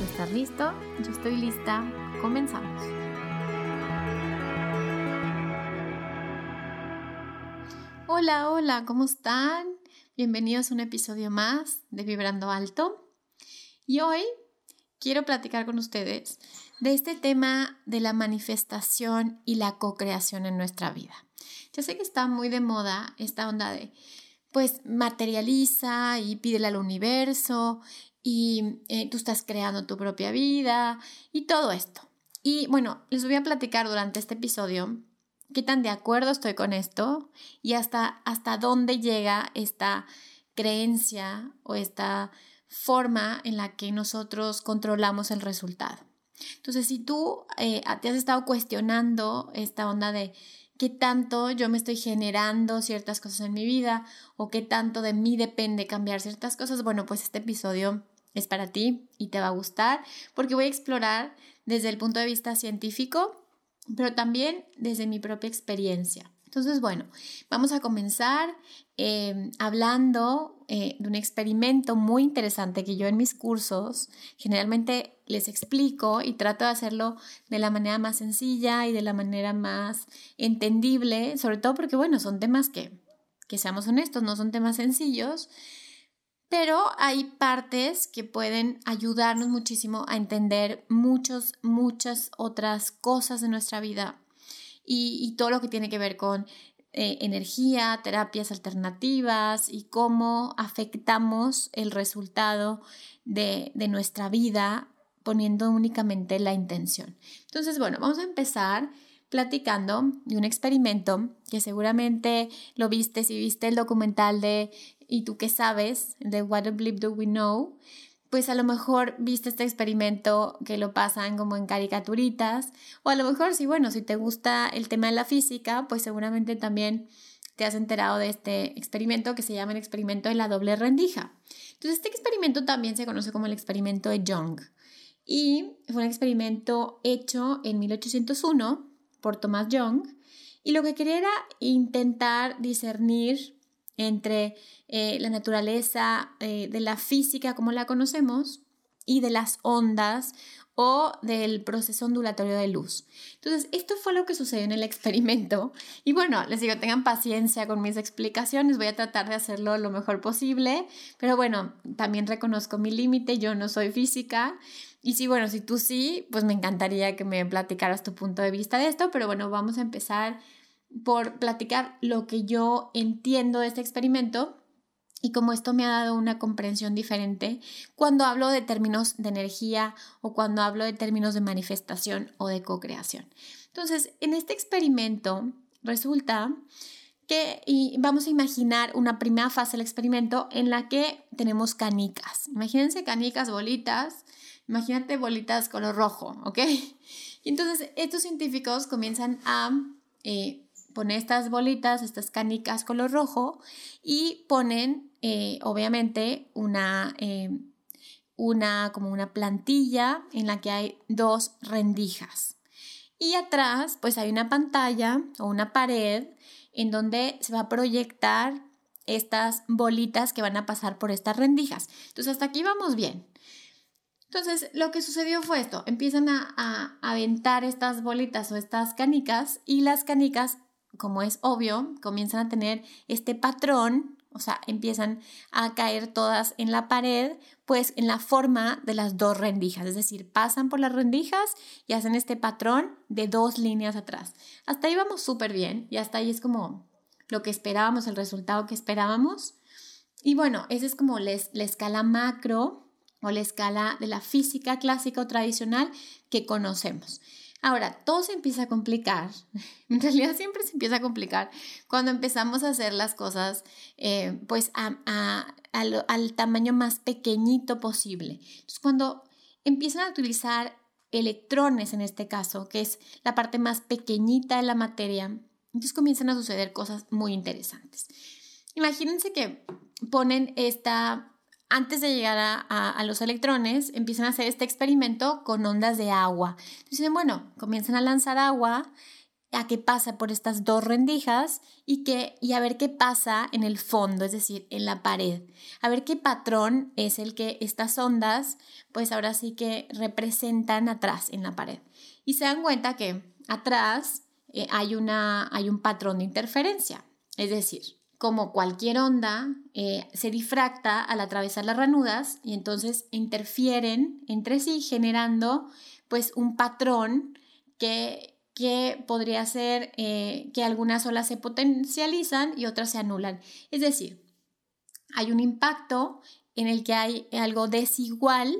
Estás listo, yo estoy lista, comenzamos. Hola, hola, ¿cómo están? Bienvenidos a un episodio más de Vibrando Alto. Y hoy quiero platicar con ustedes de este tema de la manifestación y la co-creación en nuestra vida. Ya sé que está muy de moda esta onda de pues materializa y pídele al universo y eh, tú estás creando tu propia vida y todo esto. Y bueno, les voy a platicar durante este episodio qué tan de acuerdo estoy con esto y hasta, hasta dónde llega esta creencia o esta forma en la que nosotros controlamos el resultado. Entonces, si tú eh, te has estado cuestionando esta onda de qué tanto yo me estoy generando ciertas cosas en mi vida o qué tanto de mí depende cambiar ciertas cosas, bueno, pues este episodio es para ti y te va a gustar porque voy a explorar desde el punto de vista científico, pero también desde mi propia experiencia. Entonces, bueno, vamos a comenzar eh, hablando eh, de un experimento muy interesante que yo en mis cursos generalmente les explico y trato de hacerlo de la manera más sencilla y de la manera más entendible, sobre todo porque, bueno, son temas que, que seamos honestos, no son temas sencillos, pero hay partes que pueden ayudarnos muchísimo a entender muchos, muchas otras cosas de nuestra vida y, todo lo que tiene que ver con eh, energía, terapias alternativas y cómo afectamos el resultado de, de nuestra vida poniendo únicamente la intención. Entonces, bueno, vamos a empezar platicando de un experimento que seguramente lo viste si viste el documental de ¿Y tú qué sabes? de What a Bleep Do We Know, pues a lo mejor viste este experimento que lo pasan como en caricaturitas, o a lo mejor si, bueno, si te gusta el tema de la física, pues seguramente también te has enterado de este experimento que se llama el experimento de la doble rendija. Entonces, este experimento también se conoce como el experimento de Young y fue un experimento hecho en 1801 por Thomas Young y lo que quería era intentar discernir entre eh, la naturaleza eh, de la física como la conocemos y de las ondas o del proceso ondulatorio de luz. Entonces, esto fue lo que sucedió en el experimento. Y bueno, les digo, tengan paciencia con mis explicaciones, voy a tratar de hacerlo lo mejor posible, pero bueno, también reconozco mi límite, yo no soy física. Y sí, bueno, si tú sí, pues me encantaría que me platicaras tu punto de vista de esto, pero bueno, vamos a empezar por platicar lo que yo entiendo de este experimento y cómo esto me ha dado una comprensión diferente cuando hablo de términos de energía o cuando hablo de términos de manifestación o de co-creación. Entonces, en este experimento resulta que y vamos a imaginar una primera fase del experimento en la que tenemos canicas. Imagínense canicas, bolitas. Imagínate bolitas color rojo, ¿ok? Y entonces estos científicos comienzan a eh, ponen estas bolitas, estas canicas color rojo y ponen eh, obviamente una, eh, una, como una plantilla en la que hay dos rendijas. Y atrás pues hay una pantalla o una pared en donde se va a proyectar estas bolitas que van a pasar por estas rendijas. Entonces hasta aquí vamos bien. Entonces, lo que sucedió fue esto, empiezan a, a, aventar estas bolitas o estas canicas y las canicas como es obvio, comienzan a tener este patrón o sea, empiezan a caer todas en la pared, pues en la forma de las dos rendijas, es decir, pasan por las rendijas y hacen este patrón de dos líneas atrás. Hasta ahí vamos súper bien y hasta ahí es como lo que esperábamos, el resultado que esperábamos. Y bueno, esa es como la escala macro o la escala de la física clásica o tradicional que conocemos. Ahora, todo se empieza a complicar, en realidad siempre se empieza a complicar cuando empezamos a hacer las cosas eh, pues al, tamaño más pequeñito posible. Entonces, cuando empiezan a utilizar electrones en este caso, que es la parte más pequeñita de la materia, entonces comienzan a suceder cosas muy interesantes. Imagínense que ponen esta antes de llegar a, los electrones, empiezan a hacer este experimento con ondas de agua. Dicen, bueno, comienzan a lanzar agua a que pasa por estas dos rendijas y, que, y a ver qué pasa en el fondo, es decir, en la pared. A ver qué patrón es el que estas ondas, pues ahora sí que representan atrás en la pared. Y se dan cuenta que atrás eh, hay, una, hay un patrón de interferencia. Es decir, como cualquier onda, eh, se difracta al atravesar las ranudas y entonces interfieren entre sí generando pues un patrón que, que podría ser eh, que algunas olas se potencializan y otras se anulan. Es decir, hay un impacto en el que hay algo desigual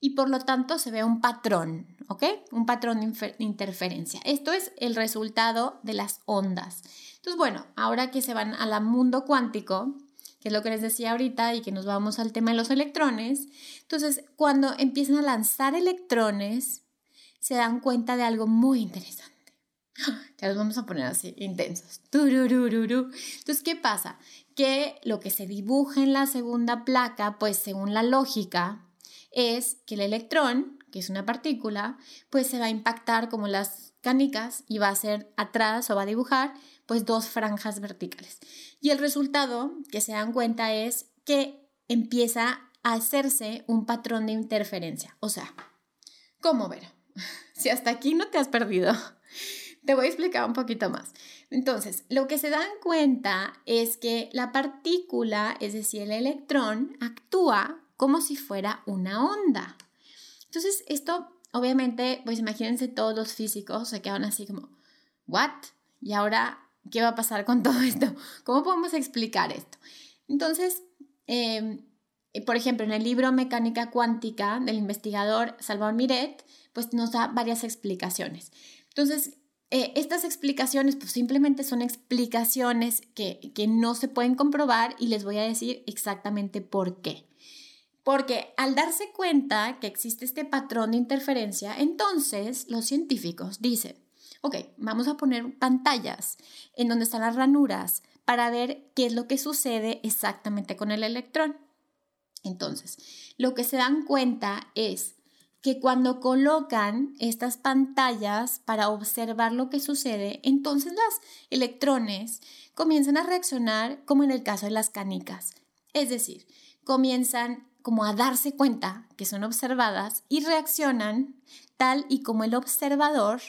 y por lo tanto se ve un patrón, ¿ok? Un patrón de interferencia. Esto es el resultado de las ondas. Entonces, bueno, ahora que se van al mundo cuántico, que es lo que les decía ahorita y que nos vamos al tema de los electrones, entonces cuando empiezan a lanzar electrones, se dan cuenta de algo muy interesante. Ya los vamos a poner así, intensos. Entonces, ¿qué pasa? Que lo que se dibuja en la segunda placa, pues según la lógica, es que el electrón, que es una partícula, pues se va a impactar como las canicas y va a ser atrás o va a dibujar pues dos franjas verticales. Y el resultado que se dan cuenta es que empieza a hacerse un patrón de interferencia. O sea, ¿cómo ver? Si hasta aquí no te has perdido, te voy a explicar un poquito más. Entonces, lo que se dan cuenta es que la partícula, es decir, el electrón, actúa como si fuera una onda. Entonces, esto, obviamente, pues imagínense todos los físicos se quedan así como, ¿what? Y ahora ¿Qué va a pasar con todo esto? ¿Cómo podemos explicar esto? Entonces, em, eh, por ejemplo, en el libro Mecánica Cuántica del investigador Salvador Miret, pues nos da varias explicaciones. Entonces, eh, estas explicaciones pues simplemente son explicaciones que, que no se pueden comprobar y les voy a decir exactamente por qué. Porque al darse cuenta que existe este patrón de interferencia, entonces los científicos dicen, ok, vamos a poner pantallas en donde están las ranuras para ver qué es lo que sucede exactamente con el electrón. Entonces, lo que se dan cuenta es que cuando colocan estas pantallas para observar lo que sucede, entonces los electrones comienzan a reaccionar como en el caso de las canicas. Es decir, comienzan como a darse cuenta que son observadas y reaccionan tal y como el observador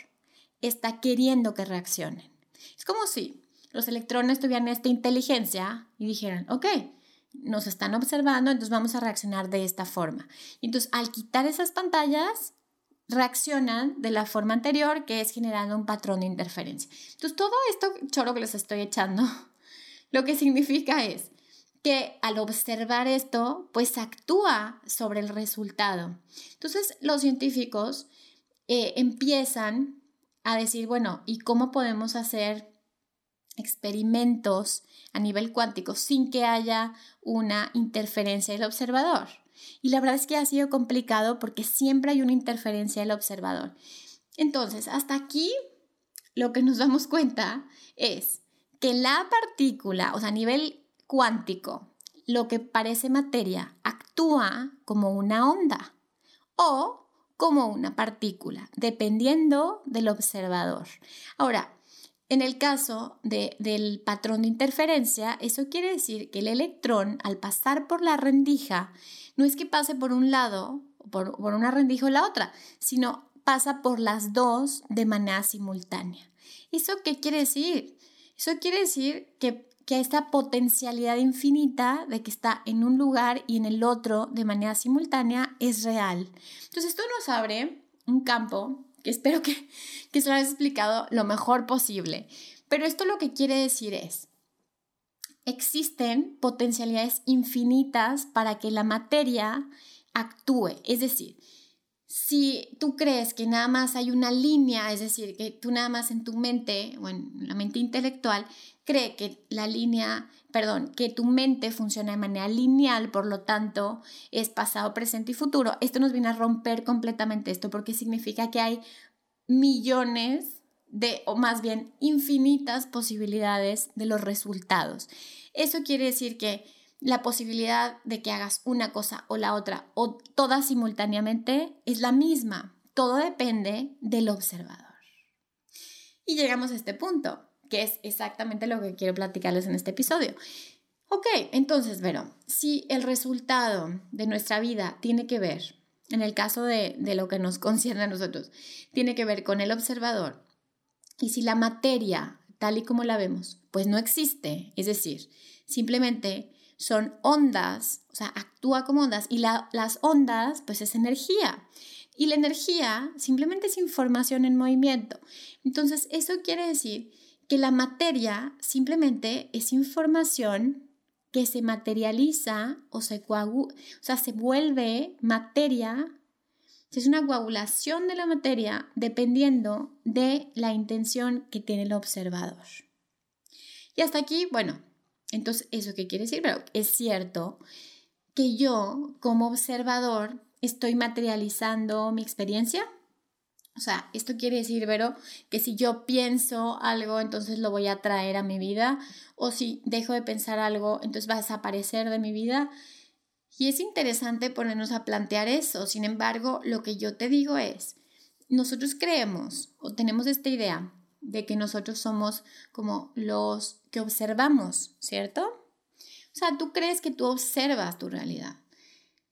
está queriendo que reaccionen. Es como si los electrones tuvieran esta inteligencia y dijeran, ok, nos están observando, entonces vamos a reaccionar de esta forma. entonces, al quitar esas pantallas, reaccionan de la forma anterior, que es generando un patrón de interferencia. Entonces, todo esto choro que les estoy echando, lo que significa es que al observar esto, pues actúa sobre el resultado. Entonces, los científicos eh, empiezan a decir, bueno, ¿y cómo podemos hacer experimentos a nivel cuántico sin que haya una interferencia del observador? Y la verdad es que ha sido complicado porque siempre hay una interferencia del observador. Entonces, hasta aquí lo que nos damos cuenta es que la partícula, o sea, a nivel cuántico, lo que parece materia actúa como una onda o como una partícula, dependiendo del observador. Ahora, en el caso del patrón de interferencia, eso quiere decir que el electrón, al pasar por la rendija, no es que pase por un lado, por, por una rendija o la otra, sino pasa por las dos de manera simultánea. ¿Eso qué quiere decir? Eso quiere decir que que esta potencialidad infinita de que está en un lugar y en el otro de manera simultánea es real. Entonces esto nos abre un campo que espero que, que se lo hayas explicado lo mejor posible. Pero esto lo que quiere decir es, existen potencialidades infinitas para que la materia actúe. Es decir, si tú crees que nada más hay una línea, es decir, que tú nada más en tu mente o en la mente intelectual cree que la línea, perdón, que tu mente funciona de manera lineal, por lo tanto es pasado, presente y futuro, esto nos viene a romper completamente esto porque significa que hay millones de, o más bien infinitas posibilidades de los resultados. Eso quiere decir que la posibilidad de que hagas una cosa o la otra o todas simultáneamente es la misma. Todo depende del observador. Y llegamos a este punto, que es exactamente lo que quiero platicarles en este episodio. Ok, entonces, Vero, si el resultado de nuestra vida tiene que ver, en el caso de, de lo que nos concierne a nosotros, tiene que ver con el observador, y si la materia, tal y como la vemos, pues no existe, es decir, simplemente son ondas, o sea, actúa como ondas y las ondas pues es energía. Y la energía simplemente es información en movimiento. Entonces, eso quiere decir que la materia simplemente es información que se materializa o se, o sea, se vuelve materia. Es una coagulación de la materia dependiendo de la intención que tiene el observador. Y hasta aquí, bueno, entonces, ¿eso qué quiere decir? Pero es cierto que yo como observador estoy materializando mi experiencia. O sea, esto quiere decir, Vero, que si yo pienso algo, entonces lo voy a traer a mi vida. O si dejo de pensar algo, entonces va a desaparecer de mi vida. Y es interesante ponernos a plantear eso. Sin embargo, lo que yo te digo es, nosotros creemos o tenemos esta idea de que nosotros somos como los que observamos, ¿cierto? O sea, tú crees que tú observas tu realidad.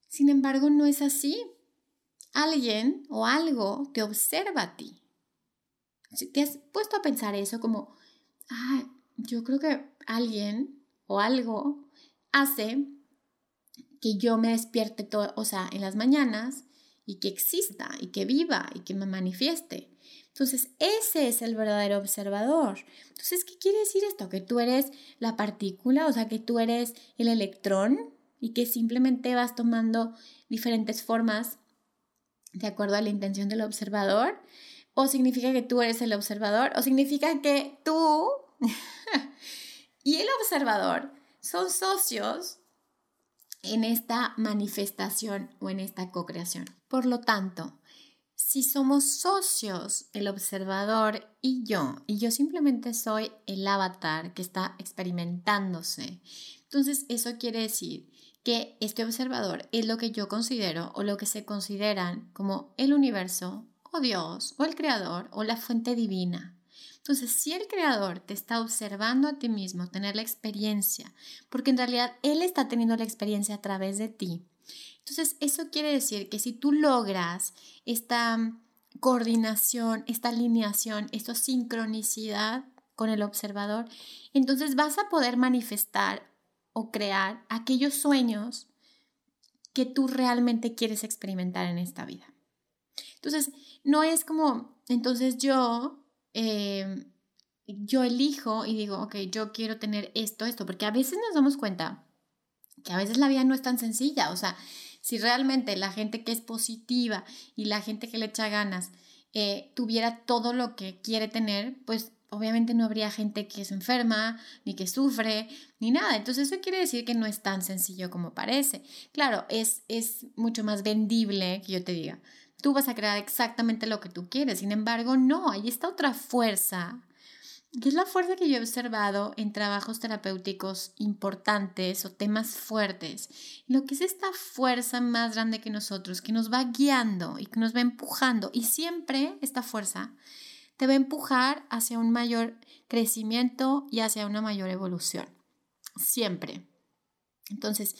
Sin embargo, no es así. Alguien o algo te observa a ti. ¿Te has puesto a pensar eso como, ah, yo creo que alguien o algo hace que yo me despierte todo, o sea, en las mañanas y que exista y que viva y que me manifieste. Entonces, ese es el verdadero observador. Entonces, ¿qué quiere decir esto? Que tú eres la partícula, o sea, que tú eres el electrón y que simplemente vas tomando diferentes formas de acuerdo a la intención del observador. O significa que tú eres el observador, o significa que tú y el observador son socios en esta manifestación o en esta co-creación. Por lo tanto, si somos socios, el observador y yo, y yo simplemente soy el avatar que está experimentándose, entonces eso quiere decir que este observador es lo que yo considero o lo que se consideran como el universo o Dios o el creador o la fuente divina. Entonces, si el creador te está observando a ti mismo, tener la experiencia, porque en realidad él está teniendo la experiencia a través de ti, entonces, eso quiere decir que si tú logras esta mm, coordinación, esta alineación, esta sincronicidad con el observador, entonces vas a poder manifestar o crear aquellos sueños que tú realmente quieres experimentar en esta vida. Entonces, no es como, entonces yo, em, yo elijo y digo, ok, yo quiero tener esto, esto, porque a veces nos damos cuenta que a veces la vida no es tan sencilla, o sea, si realmente la gente que es positiva y la gente que le echa ganas eh, tuviera todo lo que quiere tener, pues obviamente no habría gente que se enferma, ni que sufre, ni nada. Entonces eso quiere decir que no es tan sencillo como parece. Claro, es, es mucho más vendible que yo te diga, tú vas a crear exactamente lo que tú quieres. Sin embargo, no, ahí está otra fuerza que es la fuerza que yo he observado en trabajos terapéuticos importantes o temas fuertes. Lo que es esta fuerza más grande que nosotros, que nos va guiando y que nos va empujando. Y siempre esta fuerza te va a empujar hacia un mayor crecimiento y hacia una mayor evolución. Siempre. Entonces,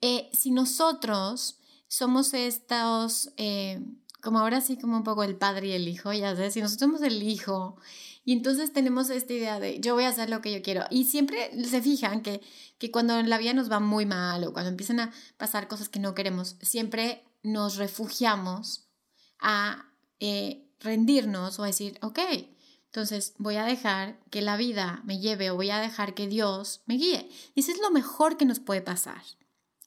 eh, si nosotros somos estos, eh, como ahora sí, como un poco el padre y el hijo, ya sabes, si nosotros somos el hijo y entonces tenemos esta idea de yo voy a hacer lo que yo quiero. Y siempre se fijan que, que cuando la vida nos va muy mal o cuando empiezan a pasar cosas que no queremos, siempre nos refugiamos a eh, rendirnos o a decir, ok, entonces voy a dejar que la vida me lleve o voy a dejar que Dios me guíe. Y eso es lo mejor que nos puede pasar.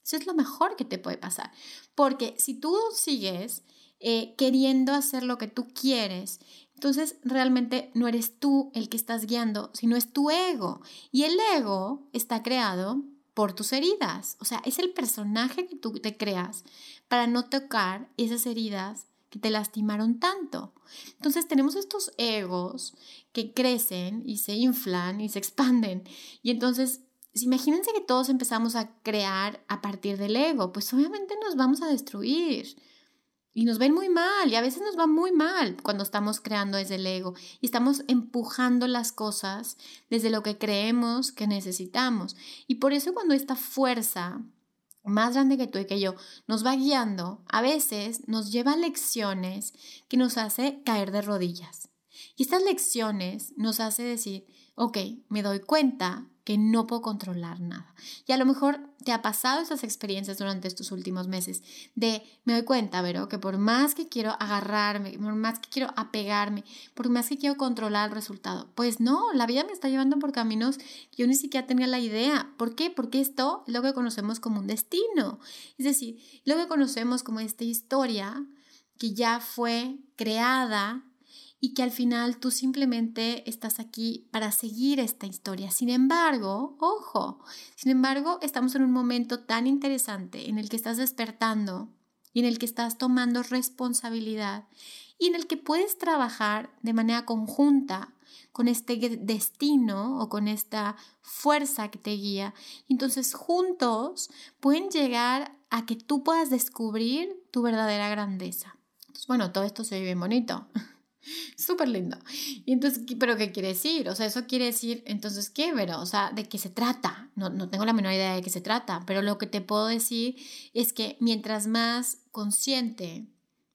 Eso es lo mejor que te puede pasar. Porque si tú sigues eh, queriendo hacer lo que tú quieres, entonces realmente no eres tú el que estás guiando, sino es tu ego. Y el ego está creado por tus heridas. O sea, es el personaje que tú te creas para no tocar esas heridas que te lastimaron tanto. Entonces tenemos estos egos que crecen y se inflan y se expanden. Y entonces, imagínense que todos empezamos a crear a partir del ego, pues obviamente nos vamos a destruir. Y nos ven muy mal, y a veces nos va muy mal cuando estamos creando desde el ego y estamos empujando las cosas desde lo que creemos que necesitamos. Y por eso cuando esta fuerza más grande que tú y que yo nos va guiando, a veces nos lleva lecciones que nos hace caer de rodillas. Y estas lecciones nos hace decir, ok, me doy cuenta que no puedo controlar nada. Y a lo mejor te ha pasado esas experiencias durante estos últimos meses de me doy cuenta, Vero, que por más que quiero agarrarme, por más que quiero apegarme, por más que quiero controlar el resultado, pues no, la vida me está llevando por caminos que yo ni siquiera tenía la idea. ¿Por qué? Porque esto es lo que conocemos como un destino. Es decir, lo que conocemos como esta historia que ya fue creada y que al final tú simplemente estás aquí para seguir esta historia. Sin embargo, ojo, sin embargo, estamos en un momento tan interesante en el que estás despertando y en el que estás tomando responsabilidad y en el que puedes trabajar de manera conjunta con este destino o con esta fuerza que te guía. Entonces juntos pueden llegar a que tú puedas descubrir tu verdadera grandeza. bueno, todo esto se ve bien bonito. Súper lindo. Y entonces, ¿pero qué quiere decir? O sea, eso quiere decir, entonces, ¿qué, Pero, O sea, ¿de qué se trata? No, no tengo la menor idea de qué se trata, pero lo que te puedo decir es que mientras más consciente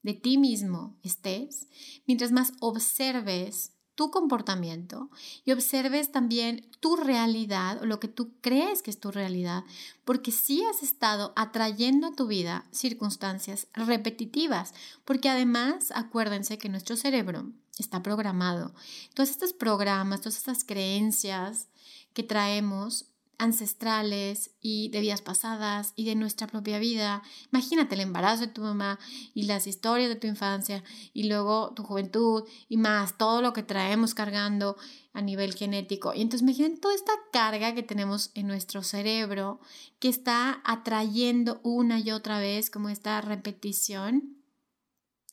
de ti mismo estés, mientras más observes tu comportamiento y observes también tu realidad o lo que tú crees que es tu realidad, porque si has estado atrayendo a tu vida circunstancias repetitivas, porque además acuérdense que nuestro cerebro está programado. Todos estos programas, todas estas creencias que traemos ancestrales y de vidas pasadas y de nuestra propia vida. Imagínate el embarazo de tu mamá y las historias de tu infancia y luego tu juventud y más todo lo que traemos cargando a nivel genético. Y entonces imaginen toda esta carga que tenemos en nuestro cerebro que está atrayendo una y otra vez como esta repetición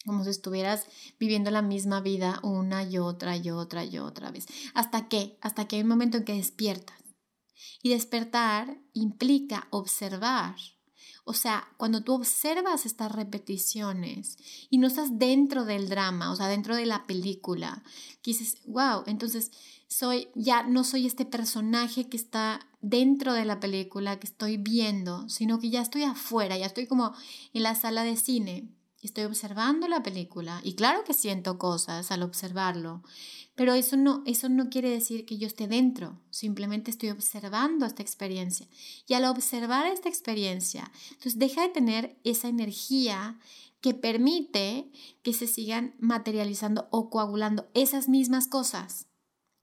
como si estuvieras viviendo la misma vida una y otra y otra y otra vez. ¿Hasta qué? Hasta que hay un momento en que despiertas y despertar implica observar. O sea, cuando tú observas estas repeticiones y no estás dentro del drama, o sea, dentro de la película, que dices, wow, entonces soy, ya no soy este personaje que está dentro de la película que estoy viendo, sino que ya estoy afuera, ya estoy como en la sala de cine, estoy observando la película y claro que siento cosas al observarlo, pero eso no, eso no quiere decir que yo esté dentro, simplemente estoy observando esta experiencia. Y al observar esta experiencia, entonces deja de tener esa energía que permite que se sigan materializando o coagulando esas mismas cosas.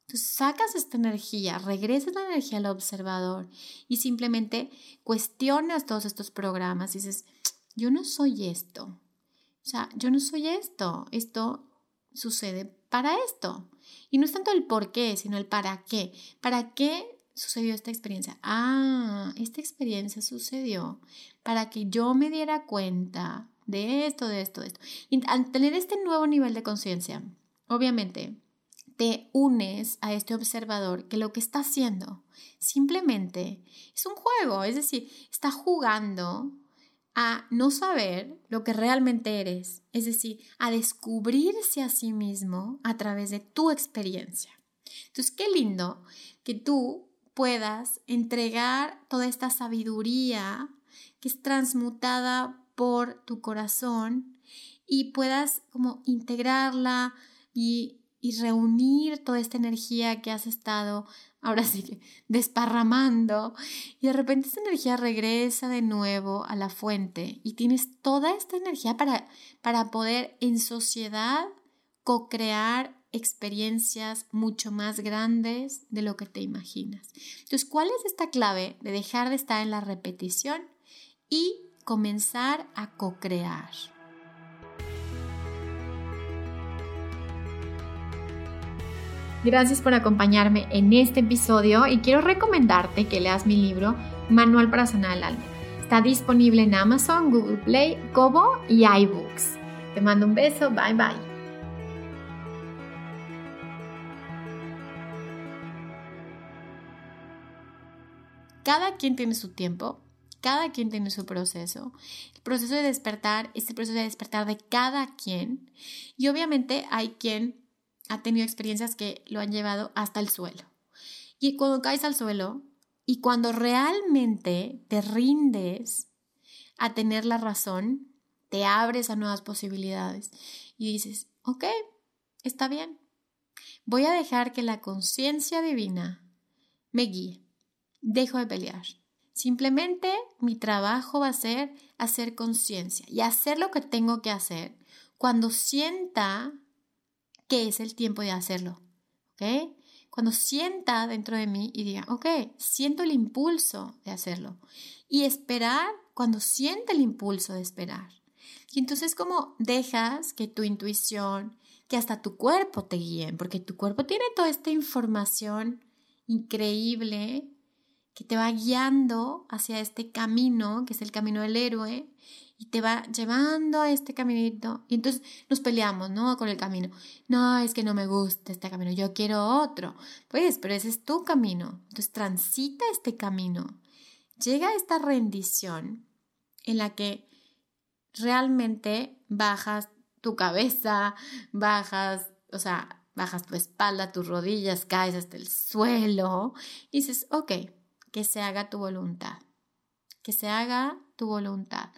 Entonces sacas esta energía, regresas la energía al observador y simplemente cuestionas todos estos programas y dices, yo no soy esto. O sea, yo no soy esto. Esto sucede para esto. Y no es tanto el por qué, sino el para qué. ¿Para qué sucedió esta experiencia? Ah, esta experiencia sucedió para que yo me diera cuenta de esto, de esto, de esto. Y al tener este nuevo nivel de conciencia, obviamente te unes a este observador que lo que está haciendo simplemente es un juego, es decir, está jugando a no saber lo que realmente eres, es decir, a descubrirse a sí mismo a través de tu experiencia. Entonces, qué lindo que tú puedas entregar toda esta sabiduría que es transmutada por tu corazón y puedas como integrarla y, y reunir toda esta energía que has estado ahora sí que desparramando y de repente esta energía regresa de nuevo a la fuente y tienes toda esta energía para, para poder en sociedad co-crear experiencias mucho más grandes de lo que te imaginas. Entonces, ¿cuál es esta clave de dejar de estar en la repetición y comenzar a co-crear? Gracias por acompañarme en este episodio y quiero recomendarte que leas mi libro Manual para sanar el alma. Está disponible en Amazon, Google Play, Kobo y iBooks. Te mando un beso, bye bye. Cada quien tiene su tiempo, cada quien tiene su proceso. El proceso de despertar es el proceso de despertar de cada quien. Y obviamente hay quien ha tenido experiencias que lo han llevado hasta el suelo. Y cuando caes al suelo y cuando realmente te rindes a tener la razón, te abres a nuevas posibilidades y dices, ok, está bien, voy a dejar que la conciencia divina me guíe, dejo de pelear. Simplemente mi trabajo va a ser hacer conciencia y hacer lo que tengo que hacer cuando sienta que es el tiempo de hacerlo. ¿Ok? Cuando sienta dentro de mí y diga, ok, siento el impulso de hacerlo. Y esperar cuando siente el impulso de esperar. Y entonces como dejas que tu intuición, que hasta tu cuerpo te guíen, porque tu cuerpo tiene toda esta información increíble que te va guiando hacia este camino, que es el camino del héroe, y te va llevando a este caminito. Y entonces nos peleamos, ¿no? Con el camino. No, es que no me gusta este camino, yo quiero otro. Pues, pero ese es tu camino. Entonces transita este camino. Llega esta rendición en la que realmente bajas tu cabeza, bajas, o sea, bajas tu espalda, tus rodillas, caes hasta el suelo y dices, ok, que se haga tu voluntad que se haga tu voluntad.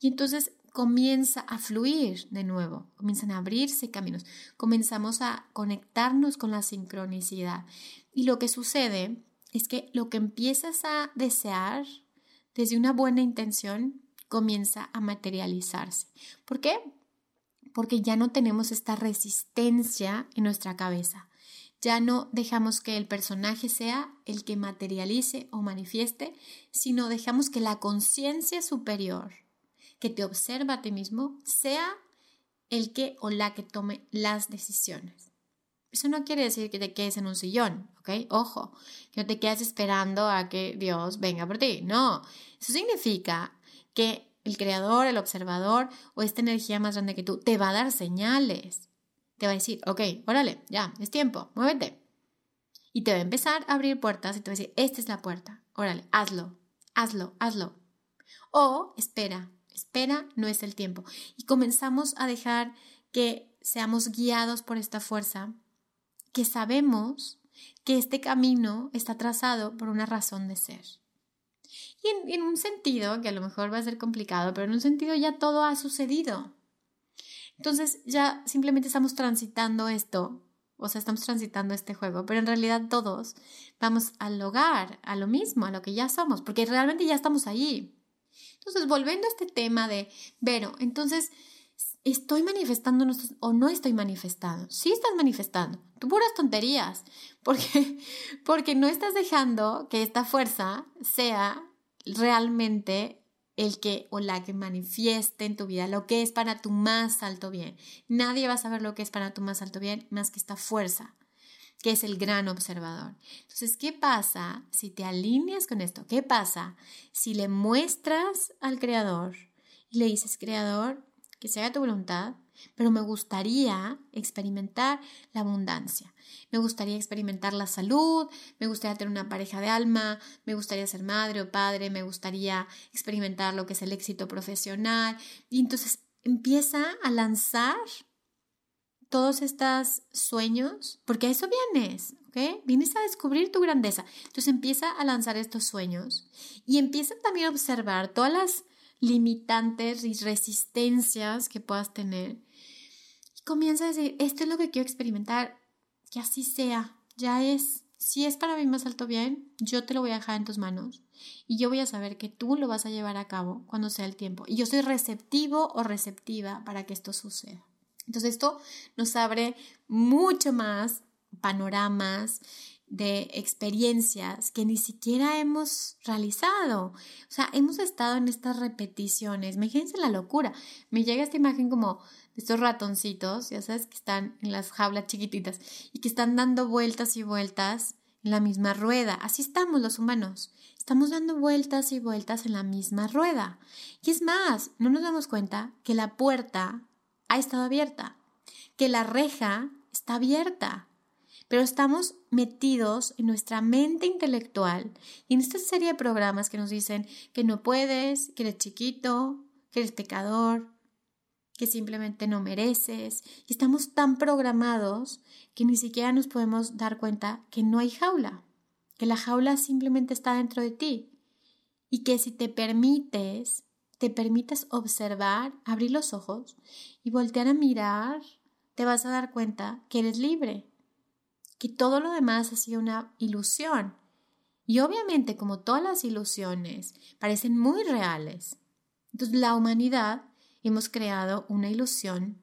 Y entonces comienza a fluir de nuevo, comienzan a abrirse caminos, comenzamos a conectarnos con la sincronicidad. Y lo que sucede es que lo que empiezas a desear desde una buena intención comienza a materializarse. ¿Por qué? Porque ya no tenemos esta resistencia en nuestra cabeza. Ya no dejamos que el personaje sea el que materialice o manifieste, sino dejamos que la conciencia superior que te observa a ti mismo sea el que o la que tome las decisiones. Eso no quiere decir que te quedes en un sillón, ¿ok? Ojo, que no te quedes esperando a que Dios venga por ti. No, eso significa que el creador, el observador o esta energía más grande que tú te va a dar señales te va a decir, ok, órale, ya, es tiempo, muévete. Y te va a empezar a abrir puertas y te va a decir, esta es la puerta, órale, hazlo, hazlo, hazlo. O espera, espera, no es el tiempo. Y comenzamos a dejar que seamos guiados por esta fuerza, que sabemos que este camino está trazado por una razón de ser. Y en, en, un sentido, que a lo mejor va a ser complicado, pero en un sentido ya todo ha sucedido. Entonces ya simplemente estamos transitando esto, o sea, estamos transitando este juego, pero en realidad todos vamos al hogar, a lo mismo, a lo que ya somos, porque realmente ya estamos ahí. Entonces, volviendo a este tema de, Vero, entonces, ¿estoy manifestando o no estoy manifestando? Sí estás manifestando, tú puras tonterías, porque, porque no estás dejando que esta fuerza sea realmente el que o la que manifieste en tu vida lo que es para tu más alto bien. Nadie va a saber lo que es para tu más alto bien más que esta fuerza, que es el gran observador. Entonces, ¿qué pasa si te alineas con esto? ¿Qué pasa si le muestras al creador y le dices, creador, que se haga tu voluntad, pero me gustaría experimentar la abundancia. Me gustaría experimentar la salud, me gustaría tener una pareja de alma, me gustaría ser madre o padre, me gustaría experimentar lo que es el éxito profesional. Y entonces empieza a lanzar todos estos sueños, porque a eso vienes, ¿ok? Vienes a descubrir tu grandeza. Entonces empieza a lanzar estos sueños y empieza también a observar todas las limitantes y resistencias que puedas tener. Y comienza a decir, esto es lo que quiero experimentar, que así sea, ya es. Si es para mí más alto bien, yo te lo voy a dejar en tus manos y yo voy a saber que tú lo vas a llevar a cabo cuando sea el tiempo. Y yo soy receptivo o receptiva para que esto suceda. Entonces esto nos abre mucho más panoramas de experiencias que ni siquiera hemos realizado. O sea, hemos estado en estas repeticiones. Imagínense la locura. Me llega esta imagen como de estos ratoncitos, ya sabes, que están en las jaulas chiquititas y que están dando vueltas y vueltas en la misma rueda. Así estamos los humanos. Estamos dando vueltas y vueltas en la misma rueda. Y es más, no nos damos cuenta que la puerta ha estado abierta, que la reja está abierta, pero estamos metidos en nuestra mente intelectual y en esta serie de programas que nos dicen que no puedes, que eres chiquito, que eres pecador, que simplemente no mereces. Y estamos tan programados que ni siquiera nos podemos dar cuenta que no hay jaula, que la jaula simplemente está dentro de ti y que si te permites, te permites observar, abrir los ojos y voltear a mirar, te vas a dar cuenta que eres libre que todo lo demás ha sido una ilusión. Y obviamente, como todas las ilusiones, parecen muy reales. Entonces, la humanidad hemos creado una ilusión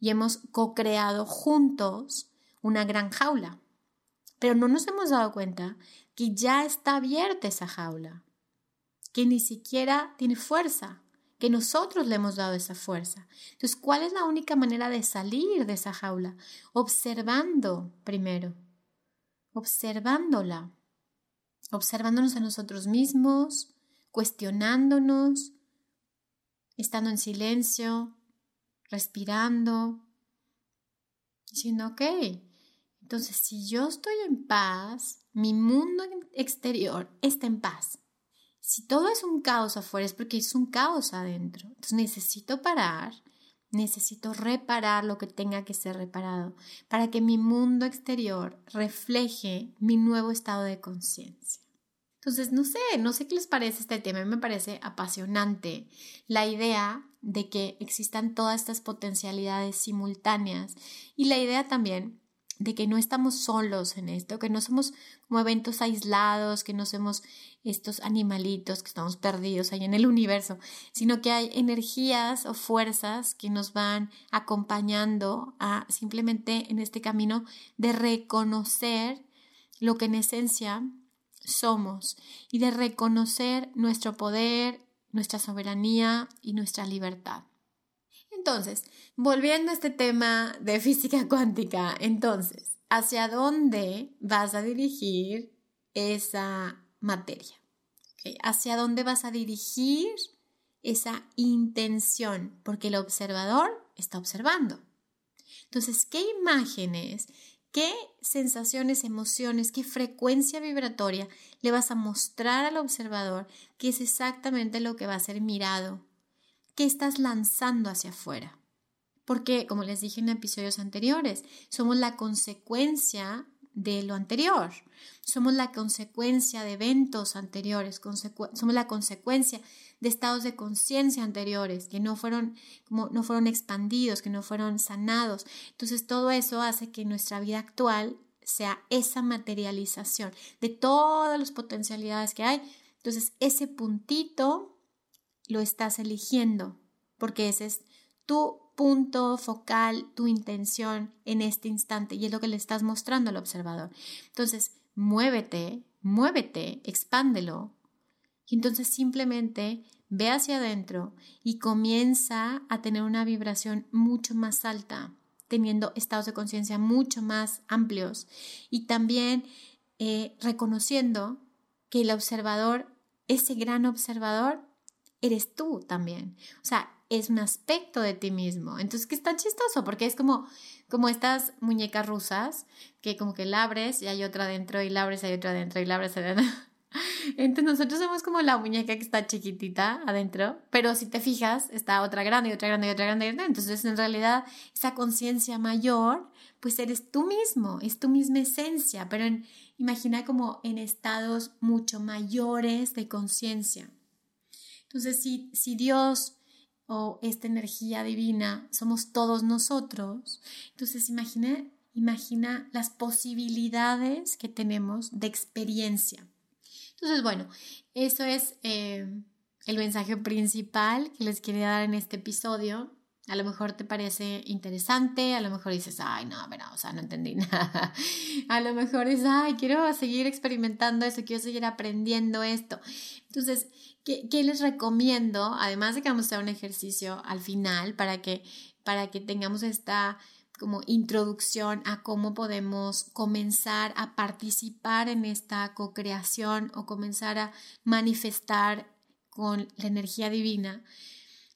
y hemos co-creado juntos una gran jaula. Pero no nos hemos dado cuenta que ya está abierta esa jaula, que ni siquiera tiene fuerza, que nosotros le hemos dado esa fuerza. Entonces, ¿cuál es la única manera de salir de esa jaula? Observando primero, observándola, observándonos a nosotros mismos, cuestionándonos, estando en silencio, respirando, diciendo, ok, entonces si yo estoy en paz, mi mundo exterior está en paz. Si todo es un caos afuera es porque es un caos adentro. Entonces necesito parar, necesito reparar lo que tenga que ser reparado para que mi mundo exterior refleje mi nuevo estado de conciencia. Entonces, no sé, no sé qué les parece este tema, me parece apasionante la idea de que existan todas estas potencialidades simultáneas y la idea también de que no estamos solos en esto, que no somos como eventos aislados, que no somos estos animalitos que estamos perdidos ahí en el universo, sino que hay energías o fuerzas que nos van acompañando a simplemente en este camino de reconocer lo que en esencia somos y de reconocer nuestro poder, nuestra soberanía y nuestra libertad. Entonces, volviendo a este tema de física cuántica, entonces, ¿hacia dónde vas a dirigir esa materia? ¿Hacia dónde vas a dirigir esa intención? Porque el observador está observando. Entonces, ¿qué imágenes, qué sensaciones, emociones, qué frecuencia vibratoria le vas a mostrar al observador que es exactamente lo que va a ser mirado ¿Qué estás lanzando hacia afuera? Porque, como les dije en episodios anteriores, somos la consecuencia de lo anterior. Somos la consecuencia de eventos anteriores, somos la consecuencia de estados de conciencia anteriores que no fueron, como, no fueron expandidos, que no fueron sanados. Entonces todo eso hace que nuestra vida actual sea esa materialización de todas las potencialidades que hay. Entonces ese puntito lo estás eligiendo, porque ese es tu punto focal, tu intención en este instante y es lo que le estás mostrando al observador. Entonces, muévete, muévete, expándelo y entonces simplemente ve hacia adentro y comienza a tener una vibración mucho más alta, teniendo estados de conciencia mucho más amplios y también eh, reconociendo que el observador, ese gran observador, eres tú también. O sea, es un aspecto de ti mismo. Entonces, que está chistoso porque es como, como estas muñecas rusas que como que la abres y hay otra adentro y la abres y hay otra adentro y la abres adentro. Entonces nosotros somos como la muñeca que está chiquitita adentro, pero si te fijas, está otra grande y otra grande y otra grande. Entonces en realidad esa conciencia mayor, pues eres tú mismo, es tu misma esencia, pero imagina como en estados mucho mayores de conciencia. Entonces, si, si Dios o esta energía divina somos todos nosotros, entonces imagina, imagina las posibilidades que tenemos de experiencia. Entonces, bueno, eso es eh, el mensaje principal que les quería dar en este episodio. A lo mejor te parece interesante, a lo mejor dices, ay, no, pero, o sea, no entendí nada. a lo mejor dices, ay, quiero seguir experimentando esto, quiero seguir aprendiendo esto. Entonces, ¿qué, ¿qué, les recomiendo? Además de que vamos a hacer un ejercicio al final para que, para que tengamos esta como introducción a cómo podemos comenzar a participar en esta co-creación o comenzar a manifestar con la energía divina.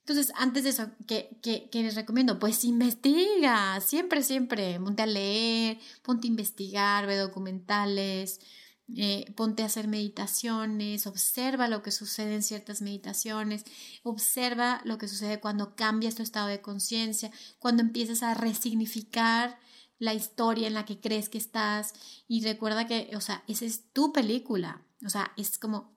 Entonces, antes de eso, ¿qué, les recomiendo? Pues investiga, siempre, siempre, ponte a leer, ponte a investigar, ve documentales, eh, ponte a hacer meditaciones, observa lo que sucede en ciertas meditaciones, observa lo que sucede cuando cambias tu estado de conciencia, cuando empiezas a resignificar la historia en la que crees que estás. Y recuerda que, o sea, esa es tu película, o sea, es como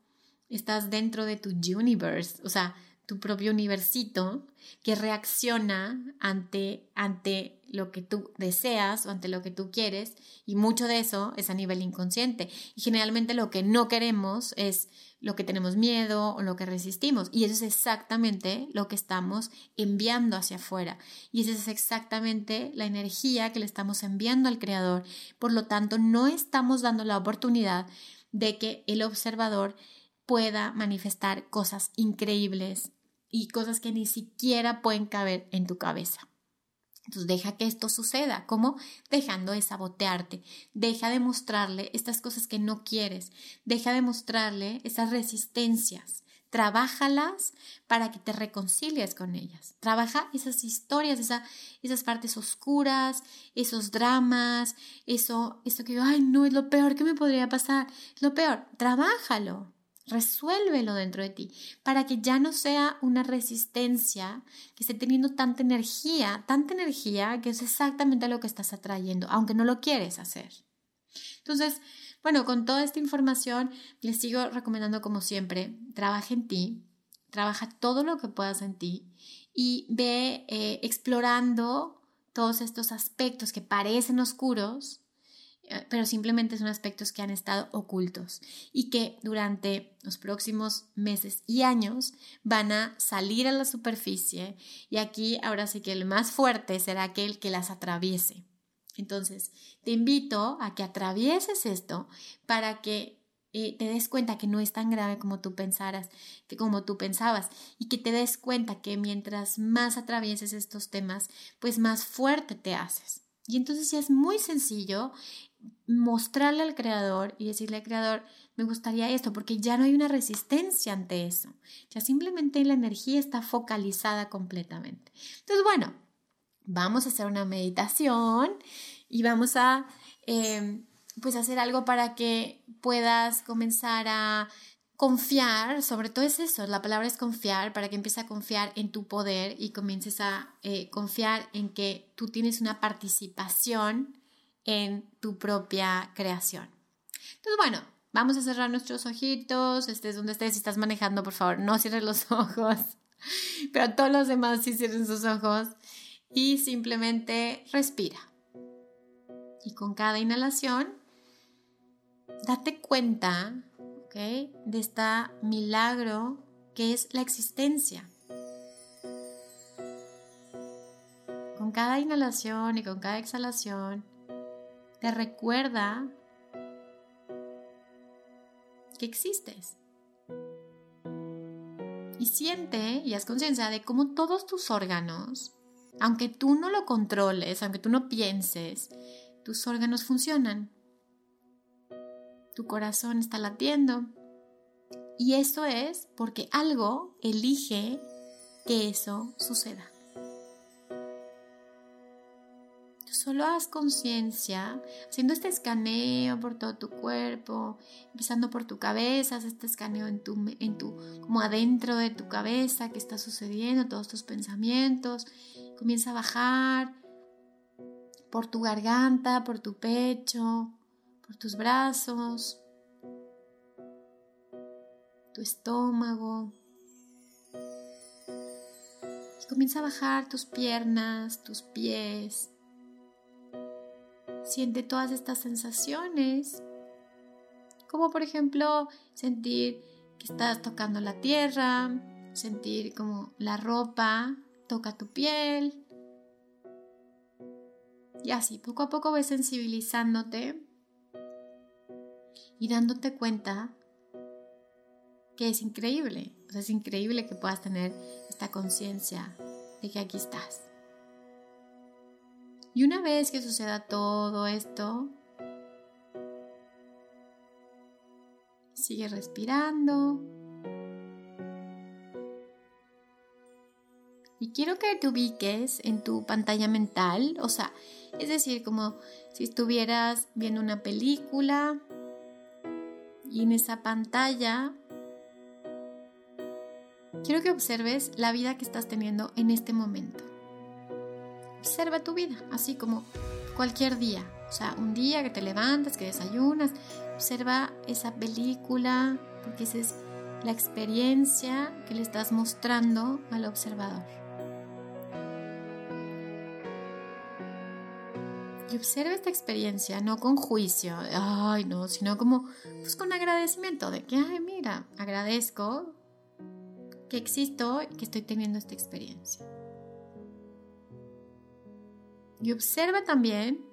estás dentro de tu universe, o sea, tu propio universito que reacciona ante, ante lo que tú deseas o ante lo que tú quieres y mucho de eso es a nivel inconsciente. Y generalmente lo que no queremos es lo que tenemos miedo o lo que resistimos y eso es exactamente lo que estamos enviando hacia afuera. Y esa es exactamente la energía que le estamos enviando al creador. Por lo tanto no estamos dando la oportunidad de que el observador pueda manifestar cosas increíbles y cosas que ni siquiera pueden caber en tu cabeza. Entonces deja que esto suceda, como dejando de sabotearte, deja de mostrarle estas cosas que no quieres, deja de mostrarle esas resistencias, trabájalas para que te reconcilies con ellas, trabaja esas historias, esas partes oscuras, esos dramas, eso, esto que, ay, no, es lo peor que me podría pasar, lo peor, trabájalo, Resuélvelo dentro de ti para que ya no sea una resistencia que esté teniendo tanta energía, tanta energía que es exactamente lo que estás atrayendo, aunque no lo quieres hacer. Entonces, bueno, con toda esta información les sigo recomendando como siempre, trabaja en ti, trabaja todo lo que puedas en ti y ve eh, explorando todos estos aspectos que parecen oscuros pero simplemente son aspectos que han estado ocultos y que durante los próximos meses y años van a salir a la superficie y aquí ahora sí que el más fuerte será aquel que las atraviese. Entonces, te invito a que atravieses esto para que eh, te des cuenta que no es tan grave como tú pensaras, que como tú pensabas, y que te des cuenta que mientras más atravieses estos temas, pues más fuerte te haces. Y entonces ya es muy sencillo mostrarle al creador y decirle al creador, me gustaría esto, porque ya no hay una resistencia ante eso. Ya simplemente la energía está focalizada completamente. Entonces, bueno, vamos a hacer una meditación y vamos a, em, pues, hacer algo para que puedas comenzar a confiar, sobre todo es eso, la palabra es confiar, para que empieces a confiar en tu poder y comiences a eh, confiar en que tú tienes una participación en tu propia creación. Entonces, bueno, vamos a cerrar nuestros ojitos, estés donde estés, si estás manejando, por favor, no cierres los ojos, pero todos los demás sí cierren sus ojos y simplemente respira. Y con cada inhalación, date cuenta, ¿ok? De este milagro que es la existencia. Con cada inhalación y con cada exhalación, te recuerda que existes. Y siente y haz conciencia de cómo todos tus órganos, aunque tú no lo controles, aunque tú no pienses, tus órganos funcionan. Tu corazón está latiendo. Y eso es porque algo elige que eso suceda. Solo haz conciencia, haciendo este escaneo por todo tu cuerpo, empezando por tu cabeza, haz este escaneo en tu, en tu, como adentro de tu cabeza, qué está sucediendo, todos tus pensamientos, comienza a bajar por tu garganta, por tu pecho, por tus brazos, tu estómago, comienza a bajar tus piernas, tus pies. Siente todas estas sensaciones, como por ejemplo sentir que estás tocando la tierra, sentir como la ropa toca tu piel. Y así, poco a poco ves sensibilizándote y dándote cuenta que es increíble. es increíble que puedas tener esta conciencia de que aquí estás. Y una vez que suceda todo esto, sigue respirando. Y quiero que te ubiques en tu pantalla mental, o sea, es decir, como si estuvieras viendo una película y en esa pantalla quiero que observes la vida que estás teniendo en este momento. Observa tu vida, así como cualquier día. O sea, un día que te levantas, que desayunas, observa esa película, porque esa es la experiencia que le estás mostrando al observador. Y observa esta experiencia, no con juicio, ay no, sino como pues con agradecimiento de que, ay mira, agradezco que existo y que estoy teniendo esta experiencia. Y observa también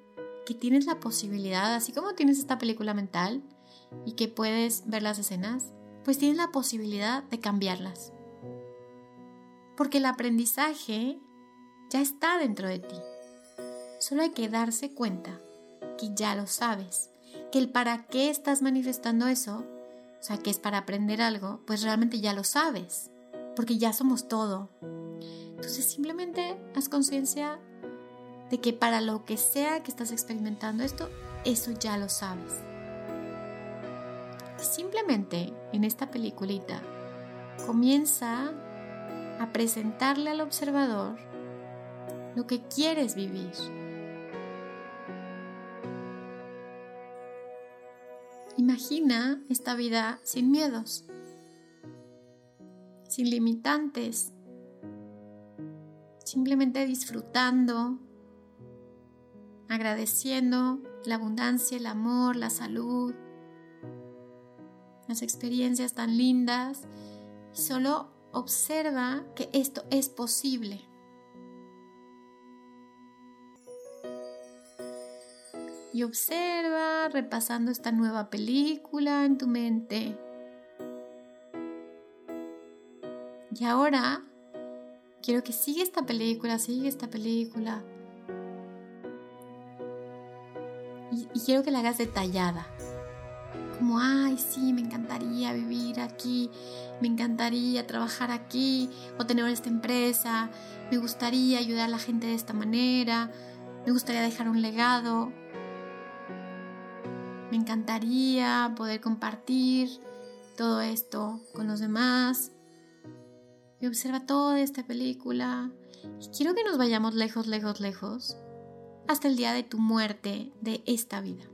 que tienes la posibilidad, así como tienes esta película mental y que puedes ver las escenas, pues tienes la posibilidad de cambiarlas. Porque el aprendizaje ya está dentro de ti. Solo hay que darse cuenta que ya lo sabes, que el para qué estás manifestando eso, o sea, que es para aprender algo, pues realmente ya lo sabes, porque ya somos todo. Entonces simplemente haz conciencia de que para lo que sea que estás experimentando esto, eso ya lo sabes. Simplemente en esta peliculita comienza a presentarle al observador lo que quieres vivir. Imagina esta vida sin miedos, sin limitantes, simplemente disfrutando agradeciendo la abundancia, el amor, la salud, las experiencias tan lindas. Solo observa que esto es posible. Y observa repasando esta nueva película en tu mente. Y ahora quiero que siga esta película, sigue esta película. Quiero que la hagas detallada. Como, ay, sí, me encantaría vivir aquí, me encantaría trabajar aquí o tener esta empresa, me gustaría ayudar a la gente de esta manera, me gustaría dejar un legado, me encantaría poder compartir todo esto con los demás. Y observa toda esta película. Y quiero que nos vayamos lejos, lejos, lejos hasta el día de tu muerte de esta vida.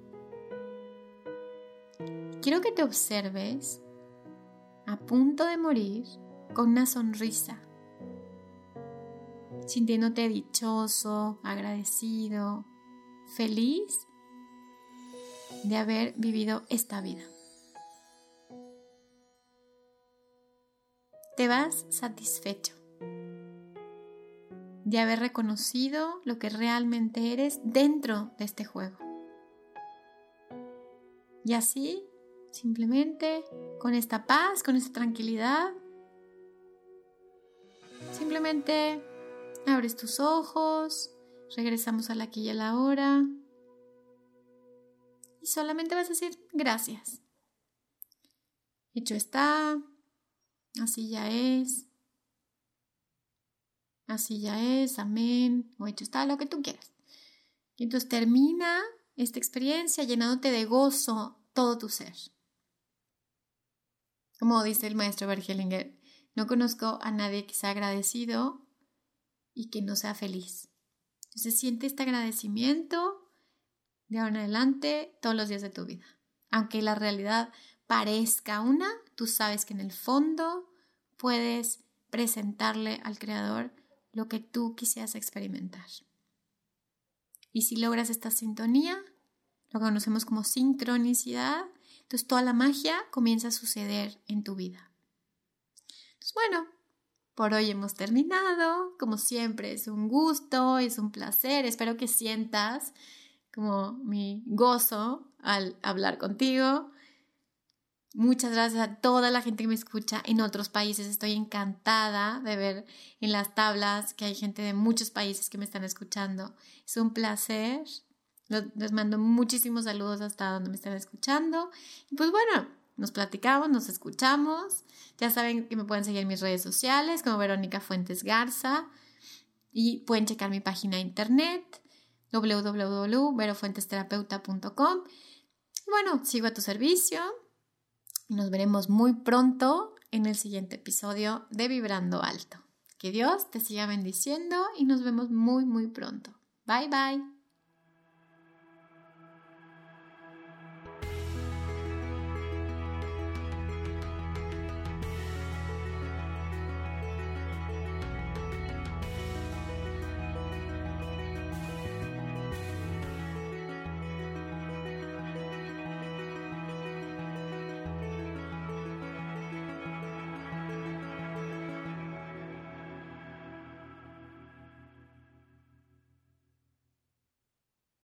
Quiero que te observes a punto de morir con una sonrisa, sintiéndote dichoso, agradecido, feliz de haber vivido esta vida. Te vas satisfecho de haber reconocido lo que realmente eres dentro de este juego. Y así, simplemente, con esta paz, con esta tranquilidad, simplemente abres tus ojos, regresamos a la aquí y a la hora y solamente vas a decir gracias. Hecho está, así ya es así ya es, amén, o hecho está, lo que tú quieras. Y entonces termina esta experiencia llenándote de gozo todo tu ser. Como dice el maestro Bergelinger, no conozco a nadie que sea agradecido y que no sea feliz. Entonces siente este agradecimiento de ahora en adelante todos los días de tu vida. Aunque la realidad parezca una, tú sabes que en el fondo puedes presentarle al Creador lo que tú quisieras experimentar. Y si logras esta sintonía, lo conocemos como sincronicidad, entonces toda la magia comienza a suceder en tu vida. Bueno, por hoy hemos terminado. Como siempre, es un gusto, es un placer. Espero que sientas como mi gozo al hablar contigo. Muchas gracias a toda la gente que me escucha en otros países. Estoy encantada de ver en las tablas que hay gente de muchos países que me están escuchando. Es un placer. Les mando muchísimos saludos hasta donde me están escuchando. Y pues bueno, nos platicamos, nos escuchamos. Ya saben que me pueden seguir en mis redes sociales como Verónica Fuentes Garza. Y pueden checar mi página de internet www.verofuentesterapeuta.com. Bueno, sigo a tu servicio nos veremos muy pronto en el siguiente episodio de Vibrando Alto. Que Dios te siga bendiciendo y nos vemos muy, muy pronto. Bye, bye.